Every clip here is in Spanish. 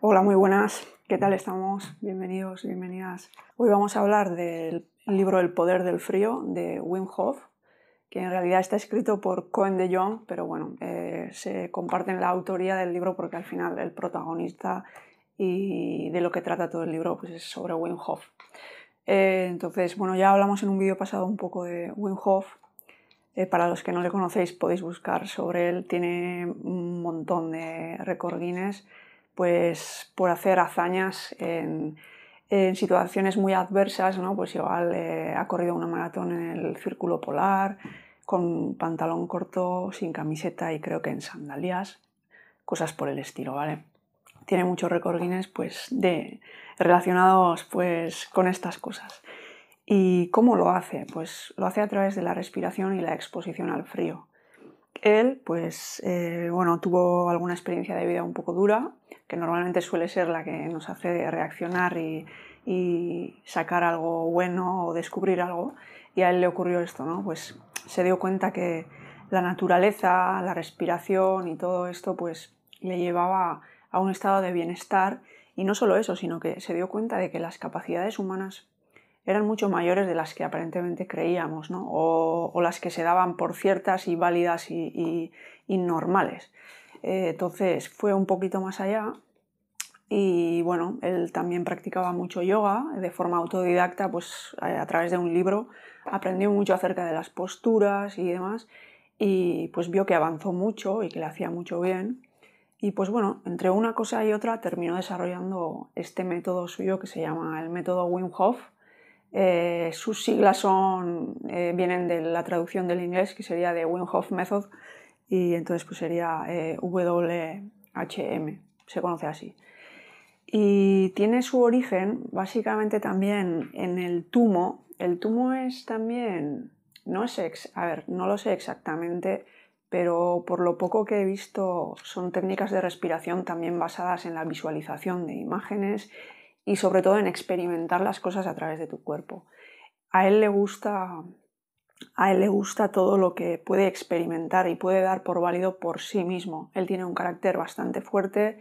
Hola, muy buenas. ¿Qué tal estamos? Bienvenidos, bienvenidas. Hoy vamos a hablar del libro El poder del frío de Wim Hof, que en realidad está escrito por Cohen de Jong, pero bueno, eh, se comparten la autoría del libro porque al final el protagonista y de lo que trata todo el libro pues es sobre Wim Hof. Eh, entonces, bueno, ya hablamos en un vídeo pasado un poco de Wim Hof. Eh, para los que no le conocéis podéis buscar sobre él. Tiene un montón de recordines pues, por hacer hazañas en, situaciones muy adversas, ¿no? Pues igual eh, ha corrido una maratón en el círculo polar, con pantalón corto, sin camiseta y creo que en sandalias, cosas por el estilo, ¿vale? Tiene muchos recordines pues, de, relacionados pues, con estas cosas. ¿Y cómo lo hace? Pues lo hace a través de la respiración y la exposición al frío. Él, pues, eh, bueno, tuvo alguna experiencia de vida un poco dura, que normalmente suele ser la que nos hace reaccionar y, y sacar algo bueno o descubrir algo. Y a él le ocurrió esto, ¿no? Pues se dio cuenta que la naturaleza, la respiración y todo esto, pues le llevaba a un estado de bienestar y no solo eso, sino que se dio cuenta de que las capacidades humanas eran mucho mayores de las que aparentemente creíamos, ¿no? o, las que se daban por ciertas y válidas y, normales. Eh, entonces fue un poquito más allá y bueno, él también practicaba mucho yoga de forma autodidacta, pues a, través de un libro aprendió mucho acerca de las posturas y demás y pues vio que avanzó mucho y que le hacía mucho bien y pues bueno, entre una cosa y otra terminó desarrollando este método suyo que se llama el método Wim Hof. Eh, sus siglas son, eh, vienen de la traducción del inglés que sería de Wim Hof Method y entonces pues sería eh, WHM, se conoce así. Y tiene su origen básicamente también en el tumo. El tumo es también, no es, ex, a ver, no lo sé exactamente, pero por lo poco que he visto son técnicas de respiración también basadas en la visualización de imágenes y sobre todo en experimentar las cosas a través de tu cuerpo. A él le gusta a él le gusta todo lo que puede experimentar y puede dar por válido por sí mismo. Él tiene un carácter bastante fuerte,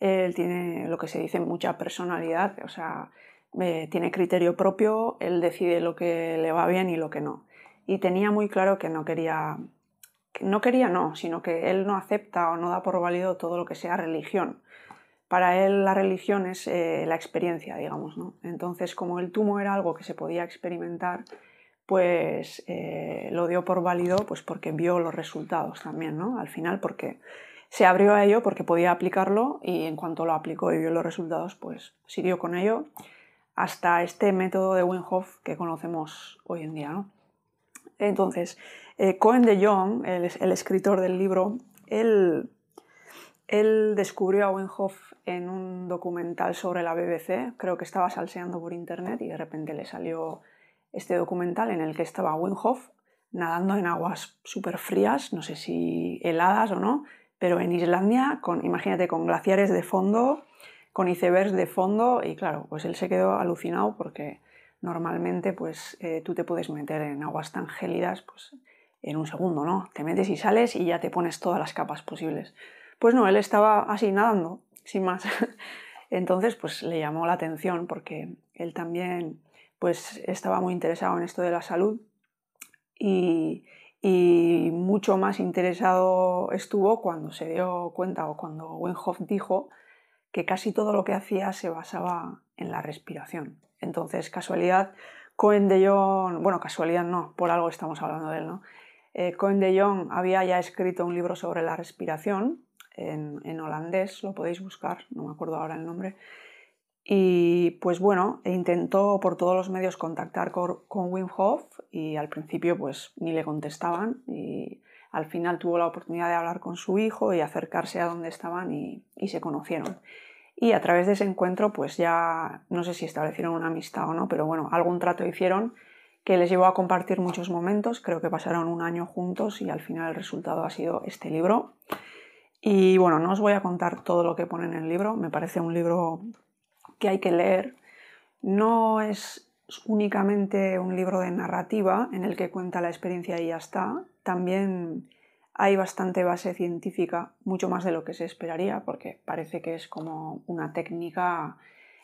él tiene lo que se dice mucha personalidad, o sea, eh, tiene criterio propio, él decide lo que le va bien y lo que no. Y tenía muy claro que no quería no quería no, sino que él no acepta o no da por válido todo lo que sea religión. Para él la religión es eh, la experiencia, digamos. Entonces, como el tumo era algo que se podía experimentar, pues eh, lo dio por válido pues porque vio los resultados también, ¿no? Al final, porque se abrió a ello porque podía aplicarlo y en cuanto lo aplicó y vio los resultados, pues siguió con ello hasta este método de Wim Hof que conocemos hoy en día, ¿no? Entonces, eh, Cohen de Jong, el, escritor del libro, él, descubrió a Wim Hof en un documental sobre la BBC, creo que estaba salseando por internet y de repente le salió este documental en el que estaba Wim Hof nadando en aguas súper frías, no sé si heladas o no, pero en Islandia, con, imagínate, con glaciares de fondo, con icebergs de fondo, y claro, pues él se quedó alucinado porque normalmente pues eh, tú te puedes meter en aguas tan gélidas pues en un segundo, ¿no? Te metes y sales y ya te pones todas las capas posibles. Pues no, él estaba así nadando, sin más. Entonces pues le llamó la atención porque él también pues estaba muy interesado en esto de la salud y, mucho más interesado estuvo cuando se dio cuenta o cuando Wenhoff dijo que casi todo lo que hacía se basaba en la respiración. Entonces, casualidad, Cohen de Jong, bueno, casualidad no, por algo estamos hablando de él, ¿no? Eh, Cohen de Jong había ya escrito un libro sobre la respiración en, holandés, lo podéis buscar, no me acuerdo ahora el nombre. Y pues bueno, intentó por todos los medios contactar con, Wim Hof y al principio pues ni le contestaban y al final tuvo la oportunidad de hablar con su hijo y acercarse a donde estaban y se conocieron y a través de ese encuentro pues ya no sé si establecieron una amistad o no, pero bueno, algún trato hicieron que les llevó a compartir muchos momentos, creo que pasaron un año juntos y al final el resultado ha sido este libro. Y bueno, no os voy a contar todo lo que pone en el libro, me parece un libro que hay que leer. No es únicamente un libro de narrativa en el que cuenta la experiencia y ya está, también hay bastante base científica, mucho más de lo que se esperaría, porque parece que es como una técnica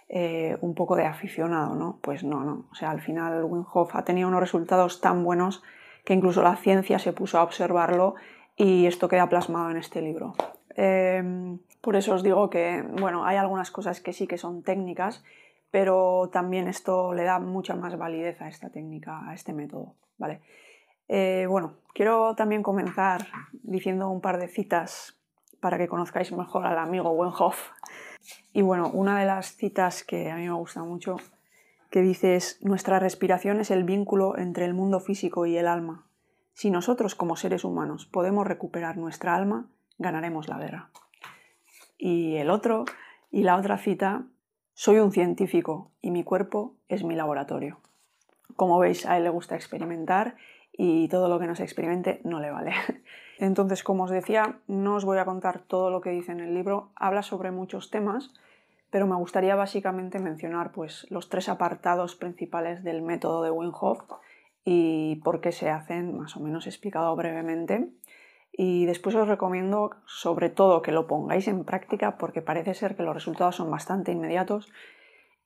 eh, un poco de aficionado, ¿no? Pues no, no. O sea, al final Wim Hof ha tenido unos resultados tan buenos que incluso la ciencia se puso a observarlo y esto queda plasmado en este libro. Em, por eso os digo que, bueno, hay algunas cosas que sí que son técnicas, pero también esto le da mucha más validez a esta técnica, a este método, ¿vale? Eh, bueno, quiero también comenzar diciendo un par de citas para que conozcáis mejor al amigo Wenhoff. Y bueno, una de las citas que a mí me gusta mucho, que dice es, nuestra respiración es el vínculo entre el mundo físico y el alma. Si nosotros como seres humanos podemos recuperar nuestra alma, ganaremos la guerra. Y el otro, y la otra cita, soy un científico y mi cuerpo es mi laboratorio. Como veis, a él le gusta experimentar y todo lo que no se experimente no le vale. Entonces, como os decía, no os voy a contar todo lo que dice en el libro, habla sobre muchos temas, pero me gustaría básicamente mencionar pues, los tres apartados principales del método de Wim Hof y por qué se hacen, más o menos explicado brevemente. Y después os recomiendo sobre todo que lo pongáis en práctica porque parece ser que los resultados son bastante inmediatos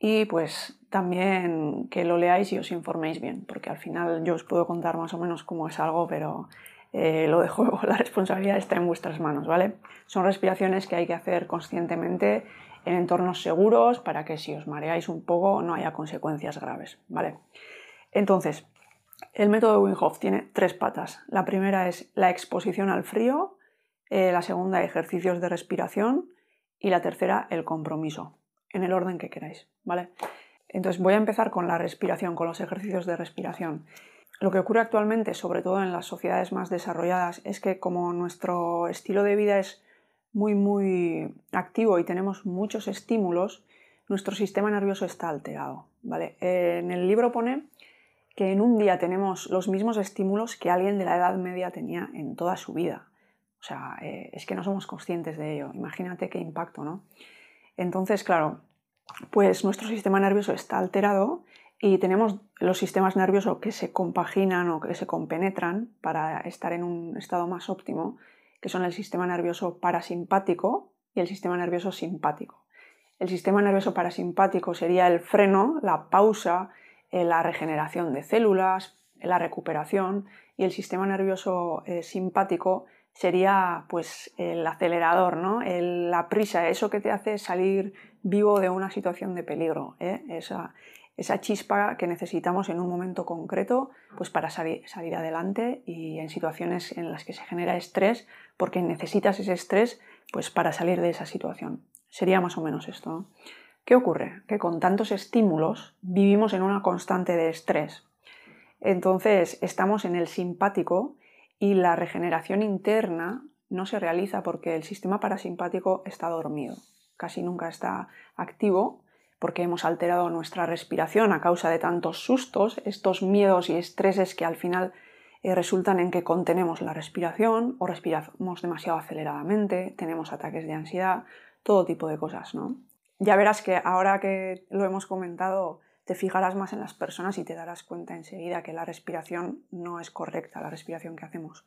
y pues también que lo leáis y os informéis bien, porque al final yo os puedo contar más o menos cómo es algo, pero eh, lo dejo, la responsabilidad está en vuestras manos, ¿vale? Son respiraciones que hay que hacer conscientemente en entornos seguros para que si os mareáis un poco no haya consecuencias graves, ¿vale? Entonces, el método de Wim tiene tres patas. La primera es la exposición al frío, eh, la segunda ejercicios de respiración y la tercera el compromiso en el orden que queráis, ¿vale? Entonces voy a empezar con la respiración, con los ejercicios de respiración. Lo que ocurre actualmente, sobre todo en las sociedades más desarrolladas, es que como nuestro estilo de vida es muy, muy activo y tenemos muchos estímulos, nuestro sistema nervioso está alterado, ¿vale? En el libro pone que en un día tenemos los mismos estímulos que alguien de la Edad Media tenía en toda su vida. O sea, eh, es que no somos conscientes de ello. Imagínate qué impacto, ¿no? Entonces, claro, pues nuestro sistema nervioso está alterado y tenemos los sistemas nerviosos que se compaginan o que se compenetran para estar en un estado más óptimo, que son el sistema nervioso parasimpático y el sistema nervioso simpático. El sistema nervioso parasimpático sería el freno, la pausa, la regeneración de células, la recuperación y el sistema nervioso eh, simpático sería pues el acelerador, ¿no? la prisa, eso que te hace salir vivo de una situación de peligro, ¿eh? esa, chispa que necesitamos en un momento concreto pues para salir, adelante y en situaciones en las que se genera estrés, porque necesitas ese estrés pues para salir de esa situación. Sería más o menos esto. ¿Qué ocurre? Que con tantos estímulos vivimos en una constante de estrés. Entonces estamos en el simpático y la regeneración interna no se realiza porque el sistema parasimpático está dormido, casi nunca está activo porque hemos alterado nuestra respiración a causa de tantos sustos, estos miedos y estreses que al final eh, resultan en que contenemos la respiración o respiramos demasiado aceleradamente, tenemos ataques de ansiedad, todo tipo de cosas, ¿no? Ya verás que ahora que lo hemos comentado, te fijarás más en las personas y te darás cuenta enseguida que la respiración no es correcta, la respiración que hacemos.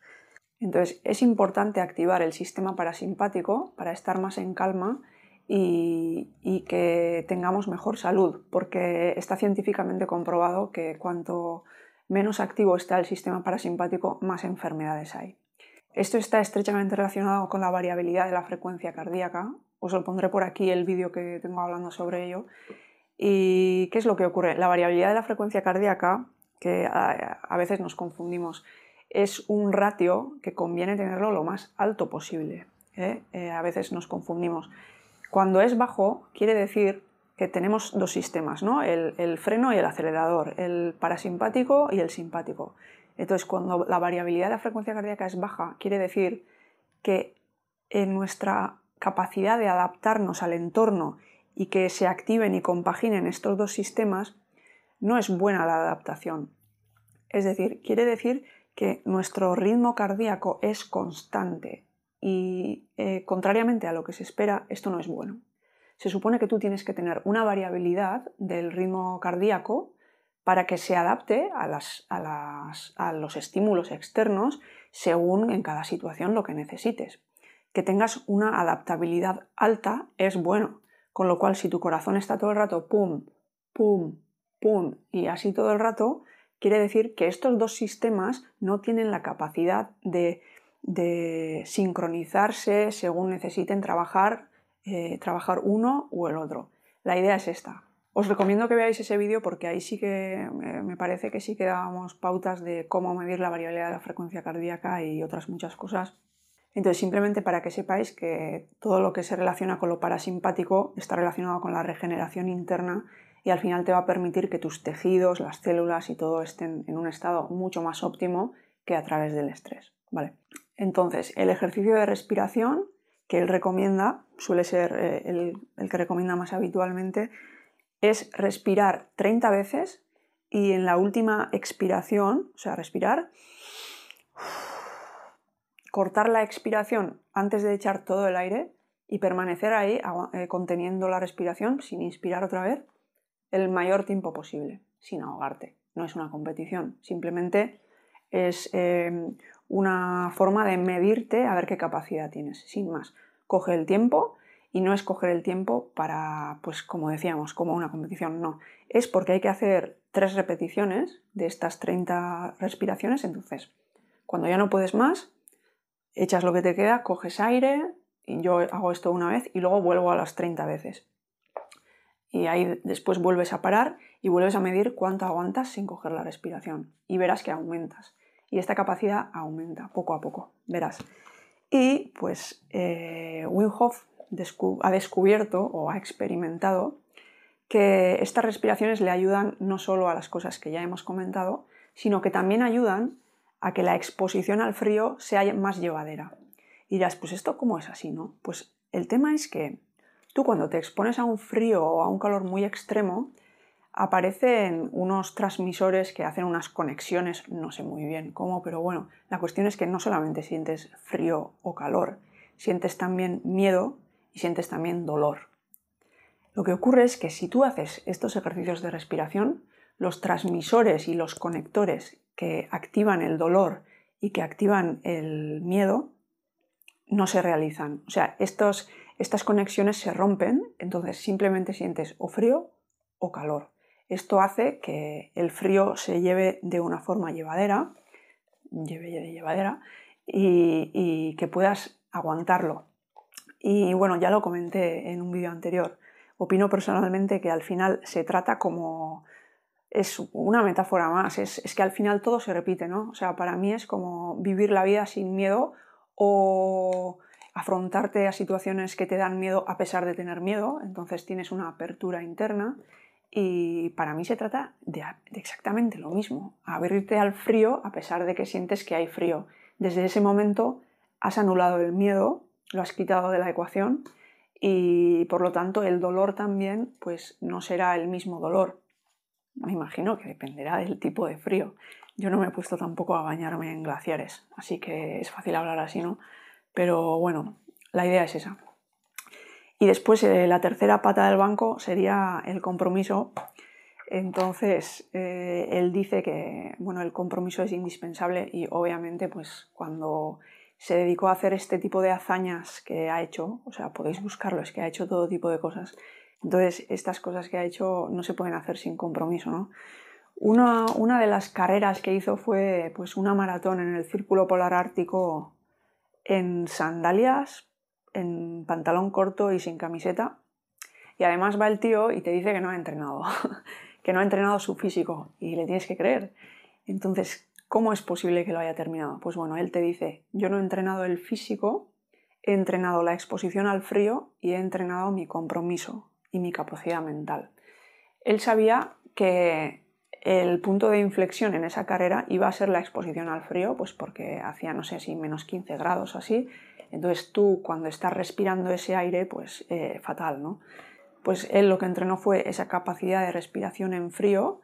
Entonces es importante activar el sistema parasimpático para estar más en calma y, que tengamos mejor salud, porque está científicamente comprobado que cuanto menos activo está el sistema parasimpático, más enfermedades hay. Esto está estrechamente relacionado con la variabilidad de la frecuencia cardíaca. Os lo pondré por aquí el vídeo que tengo hablando sobre ello. ¿Y qué es lo que ocurre? La variabilidad de la frecuencia cardíaca, que a, veces nos confundimos, es un ratio que conviene tenerlo lo más alto posible. ¿eh? Eh, a veces nos confundimos. Cuando es bajo, quiere decir que tenemos dos sistemas, ¿no? el, el, freno y el acelerador, el parasimpático y el simpático. Entonces, cuando la variabilidad de la frecuencia cardíaca es baja, quiere decir que en nuestra capacidad de adaptarnos al entorno y que se activen y compaginen estos dos sistemas, no es buena la adaptación. Es decir, quiere decir que nuestro ritmo cardíaco es constante y eh, contrariamente a lo que se espera, esto no es bueno. Se supone que tú tienes que tener una variabilidad del ritmo cardíaco para que se adapte a, a los estímulos externos según en cada situación lo que necesites. Que tengas una adaptabilidad alta es bueno, con lo cual si tu corazón está todo el rato pum, pum, pum y así todo el rato, quiere decir que estos dos sistemas no tienen la capacidad de, sincronizarse según necesiten trabajar, eh, trabajar uno o el otro. La idea es esta. Os recomiendo que veáis ese vídeo porque ahí sí que eh, me parece que sí que dábamos pautas de cómo medir la variabilidad de la frecuencia cardíaca y otras muchas cosas. Entonces, simplemente para que sepáis que todo lo que se relaciona con lo parasimpático está relacionado con la regeneración interna y al final te va a permitir que tus tejidos, las células y todo estén en un estado mucho más óptimo que a través del estrés. ¿vale? Entonces, el ejercicio de respiración que él recomienda, suele ser eh, el, el que recomienda más habitualmente, es respirar 30 veces y en la última expiración, o sea, respirar, cortar la expiración antes de echar todo el aire y permanecer ahí eh, conteniendo la respiración sin inspirar otra vez el mayor tiempo posible, sin ahogarte. No es una competición, simplemente es eh, una forma de medirte a ver qué capacidad tienes, sin más. Coge el tiempo y no es coger el tiempo para, pues como decíamos, como una competición, no. Es porque hay que hacer tres repeticiones de estas 30 respiraciones, entonces, cuando ya no puedes más, echas lo que te queda, coges aire, y yo hago esto una vez y luego vuelvo a las 30 veces y ahí después vuelves a parar y vuelves a medir cuánto aguantas sin coger la respiración y verás que aumentas. Y esta capacidad aumenta poco a poco, verás. Y pues eh, ha descubierto o ha experimentado que estas respiraciones le ayudan no solo a las cosas que ya hemos comentado, sino que también ayudan a que la exposición al frío sea más llevadera. Y dirás, pues esto cómo es así, ¿no? Pues el tema es que Tú cuando te expones a un frío o a un calor muy extremo, aparecen unos transmisores que hacen unas conexiones, no sé muy bien cómo, pero bueno, la cuestión es que no solamente sientes frío o calor, sientes también miedo y sientes también dolor. Lo que ocurre es que si tú haces estos ejercicios de respiración, los transmisores y los conectores que activan el dolor y que activan el miedo no se realizan. O sea, estos, estas conexiones se rompen, entonces simplemente sientes o frío o calor. Esto hace que el frío se lleve de una forma llevadera, lleve de llevadera, y, que puedas aguantarlo. Y bueno, ya lo comenté en un vídeo anterior. Opino personalmente que al final se trata como es una metáfora más, es, es, que al final todo se repite, ¿no? O sea, para mí es como vivir la vida sin miedo o afrontarte a situaciones que te dan miedo a pesar de tener miedo, entonces tienes una apertura interna y para mí se trata de, exactamente lo mismo, abrirte al frío a pesar de que sientes que hay frío. Desde ese momento has anulado el miedo, lo has quitado de la ecuación y por lo tanto el dolor también pues no será el mismo dolor. Me imagino que dependerá del tipo de frío. Yo no me he puesto tampoco a bañarme en glaciares, así que es fácil hablar así, ¿no? Pero bueno, la idea es esa. Y después eh, la tercera pata del banco sería el compromiso. Entonces, eh, él dice que bueno, el compromiso es indispensable y obviamente pues cuando se dedicó a hacer este tipo de hazañas que ha hecho, o sea, podéis buscarlo, es que ha hecho todo tipo de cosas. Entonces, estas cosas que ha hecho no se pueden hacer sin compromiso, ¿no? Una, una de las carreras que hizo fue pues, una maratón en el Círculo Polar Ártico en sandalias, en pantalón corto y sin camiseta. Y además va el tío y te dice que no ha entrenado, que no ha entrenado su físico y le tienes que creer. Entonces, ¿cómo es posible que lo haya terminado? Pues bueno, él te dice, yo no he entrenado el físico, he entrenado la exposición al frío y he entrenado mi compromiso y mi capacidad mental. Él sabía que el punto de inflexión en esa carrera iba a ser la exposición al frío, pues porque hacía, no sé si menos 15 grados o así. Entonces tú cuando estás respirando ese aire, pues eh, fatal, ¿no? Pues él lo que entrenó fue esa capacidad de respiración en frío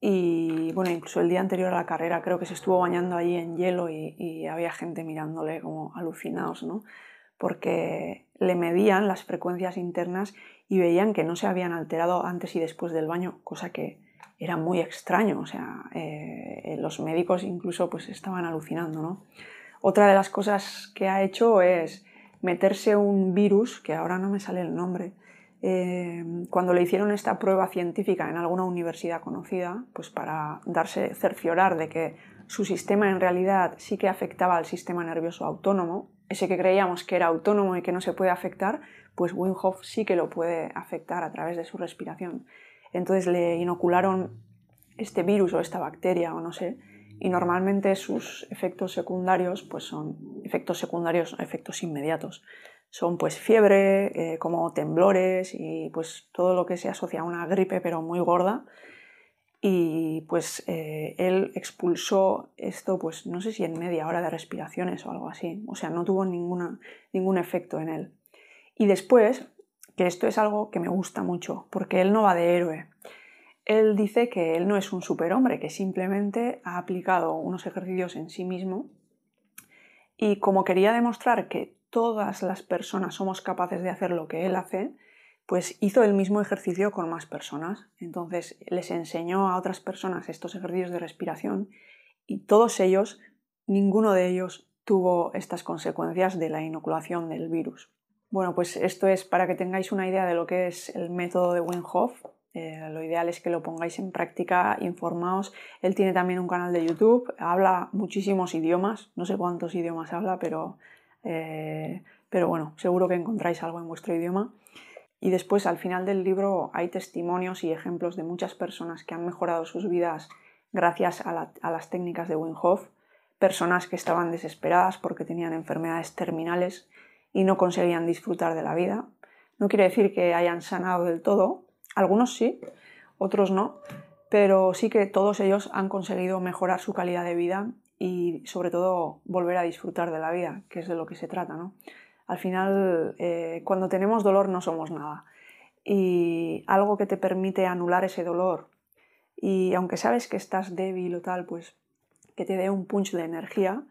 y bueno, incluso el día anterior a la carrera creo que se estuvo bañando allí en hielo y, y había gente mirándole como alucinados, ¿no? Porque le medían las frecuencias internas y veían que no se habían alterado antes y después del baño, cosa que era muy extraño, o sea, eh, los médicos incluso pues estaban alucinando, ¿no? Otra de las cosas que ha hecho es meterse un virus, que ahora no me sale el nombre, eh, cuando le hicieron esta prueba científica en alguna universidad conocida, pues para darse cerciorar de que su sistema en realidad sí que afectaba al sistema nervioso autónomo, ese que creíamos que era autónomo y que no se puede afectar, pues Wim Hof sí que lo puede afectar a través de su respiración. Entonces le inocularon este virus o esta bacteria o no sé, y normalmente sus efectos secundarios pues son efectos secundarios, efectos inmediatos. Son pues fiebre, eh, como temblores y pues todo lo que se asocia a una gripe pero muy gorda. Y pues eh, él expulsó esto pues no sé si en media hora de respiraciones o algo así. O sea, no tuvo ninguna, ningún efecto en él. Y después, que esto es algo que me gusta mucho, porque él no va de héroe. Él dice que él no es un superhombre, que simplemente ha aplicado unos ejercicios en sí mismo y como quería demostrar que todas las personas somos capaces de hacer lo que él hace, pues hizo el mismo ejercicio con más personas. Entonces les enseñó a otras personas estos ejercicios de respiración y todos ellos, ninguno de ellos tuvo estas consecuencias de la inoculación del virus. Bueno, pues esto es para que tengáis una idea de lo que es el método de Wim Hof. Eh, lo ideal es que lo pongáis en práctica, informaos. Él tiene también un canal de YouTube, habla muchísimos idiomas, no sé cuántos idiomas habla, pero, eh, pero bueno, seguro que encontráis algo en vuestro idioma. Y después al final del libro hay testimonios y ejemplos de muchas personas que han mejorado sus vidas gracias a, las técnicas de Wim Hof, personas que estaban desesperadas porque tenían enfermedades terminales y no conseguían disfrutar de la vida. No quiere decir que hayan sanado del todo, algunos sí, otros no, pero sí que todos ellos han conseguido mejorar su calidad de vida y sobre todo volver a disfrutar de la vida, que es de lo que se trata. ¿no? Al final, eh, cuando tenemos dolor no somos nada. Y algo que te permite anular ese dolor y aunque sabes que estás débil o tal, pues que te dé un punch de energía,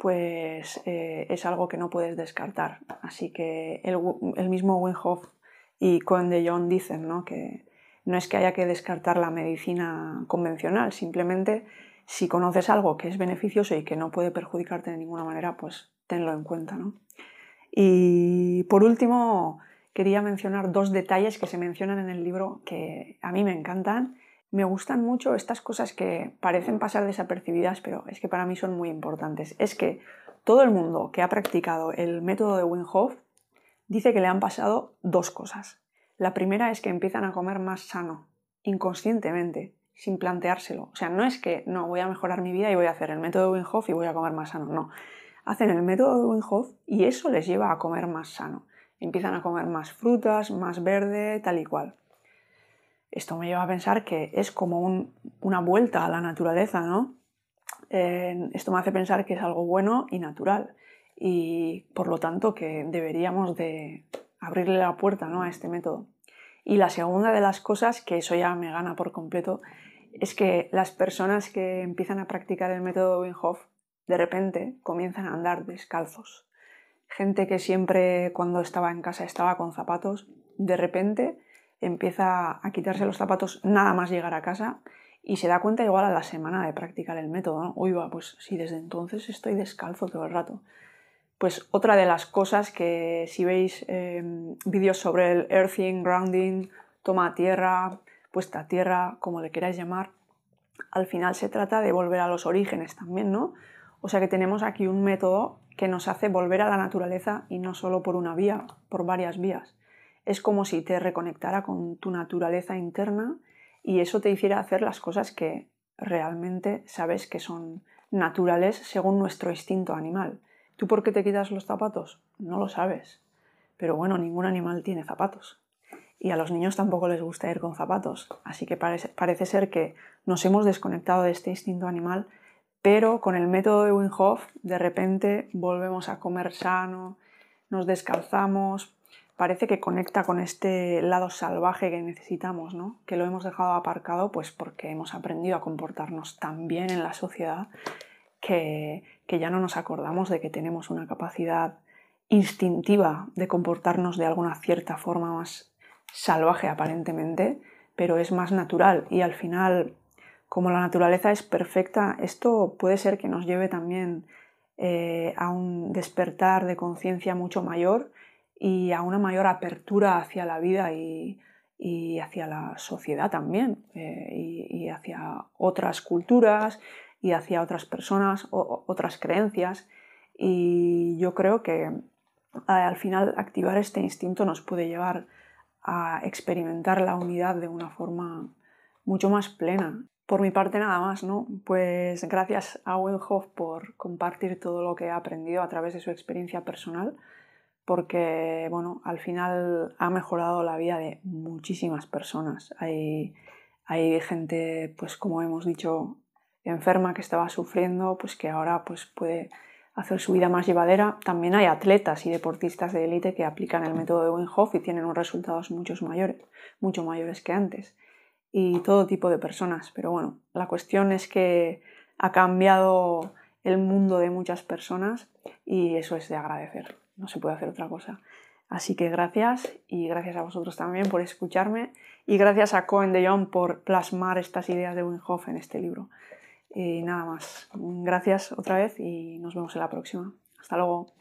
pues eh, es algo que no puedes descartar. Así que el, mismo Wim Hof y Cohen de Jong dicen ¿no? que no es que haya que descartar la medicina convencional, simplemente si conoces algo que es beneficioso y que no puede perjudicarte de ninguna manera, pues tenlo en cuenta. ¿no? Y por último, quería mencionar dos detalles que se mencionan en el libro que a mí me encantan. Me gustan mucho estas cosas que parecen pasar desapercibidas, pero es que para mí son muy importantes. Es que todo el mundo que ha practicado el método de Wim dice que le han pasado dos cosas. La primera es que empiezan a comer más sano, inconscientemente, sin planteárselo. O sea, no es que no voy a mejorar mi vida y voy a hacer el método de Wim y voy a comer más sano, no. Hacen el método de Wim y eso les lleva a comer más sano. Empiezan a comer más frutas, más verde, tal y cual. Esto me lleva a pensar que es como una vuelta a la naturaleza, ¿no? Eh, esto me hace pensar que es algo bueno y natural y por lo tanto que deberíamos de abrirle la puerta ¿no? a este método. Y la segunda de las cosas, que eso ya me gana por completo, es que las personas que empiezan a practicar el método Wim Hof de repente comienzan a andar descalzos. Gente que siempre cuando estaba en casa estaba con zapatos, de repente empieza a quitarse los zapatos nada más llegar a casa y se da cuenta igual a la semana de practicar el método. ¿no? Uy, va, pues si desde entonces estoy descalzo todo el rato pues otra de las cosas que si veis em, vídeos sobre el earthing, grounding, toma tierra, puesta a tierra, como le queráis llamar, al final se trata de volver a los orígenes también, ¿no? O sea que tenemos aquí un método que nos hace volver a la naturaleza y no solo por una vía, por varias vías. Es como si te reconectara con tu naturaleza interna y eso te hiciera hacer las cosas que realmente sabes que son naturales según nuestro instinto animal. ¿Tú por qué te quitas los zapatos? No lo sabes. Pero bueno, ningún animal tiene zapatos. Y a los niños tampoco les gusta ir con zapatos. Así que parece, ser que nos hemos desconectado de este instinto animal, pero con el método de Wim Hof de repente volvemos a comer sano, nos descalzamos, parece que conecta con este lado salvaje que necesitamos, ¿no? Que lo hemos dejado aparcado pues porque hemos aprendido a comportarnos tan bien en la sociedad que, ya no nos acordamos de que tenemos una capacidad instintiva de comportarnos de alguna cierta forma más salvaje aparentemente, pero es más natural y al final, como la naturaleza es perfecta, esto puede ser que nos lleve también eh, a un despertar de conciencia mucho mayor y a una mayor apertura hacia la vida y, hacia la sociedad también, eh, y, hacia otras culturas y hacia otras personas, o, otras creencias. Y yo creo que al final activar este instinto nos puede llevar a experimentar la unidad de una forma mucho más plena. Por mi parte nada más, ¿no? Pues gracias a Hof por compartir todo lo que ha aprendido a través de su experiencia personal, porque, bueno, al final ha mejorado la vida de muchísimas personas. Hay, hay gente, pues como hemos dicho, enferma que estaba sufriendo, pues que ahora pues puede hacer su vida más llevadera. También hay atletas y deportistas de élite que aplican el método de Wim Hof y tienen unos resultados mucho mayores, mucho mayores que antes y todo tipo de personas. Pero bueno, la cuestión es que ha cambiado el mundo de muchas personas y eso es de agradecer. No se puede hacer otra cosa. Así que gracias y gracias a vosotros también por escucharme y gracias a Cohen de Jong por plasmar estas ideas de Wim Hof en este libro. Y nada más. Gracias otra vez y nos vemos en la próxima. Hasta luego.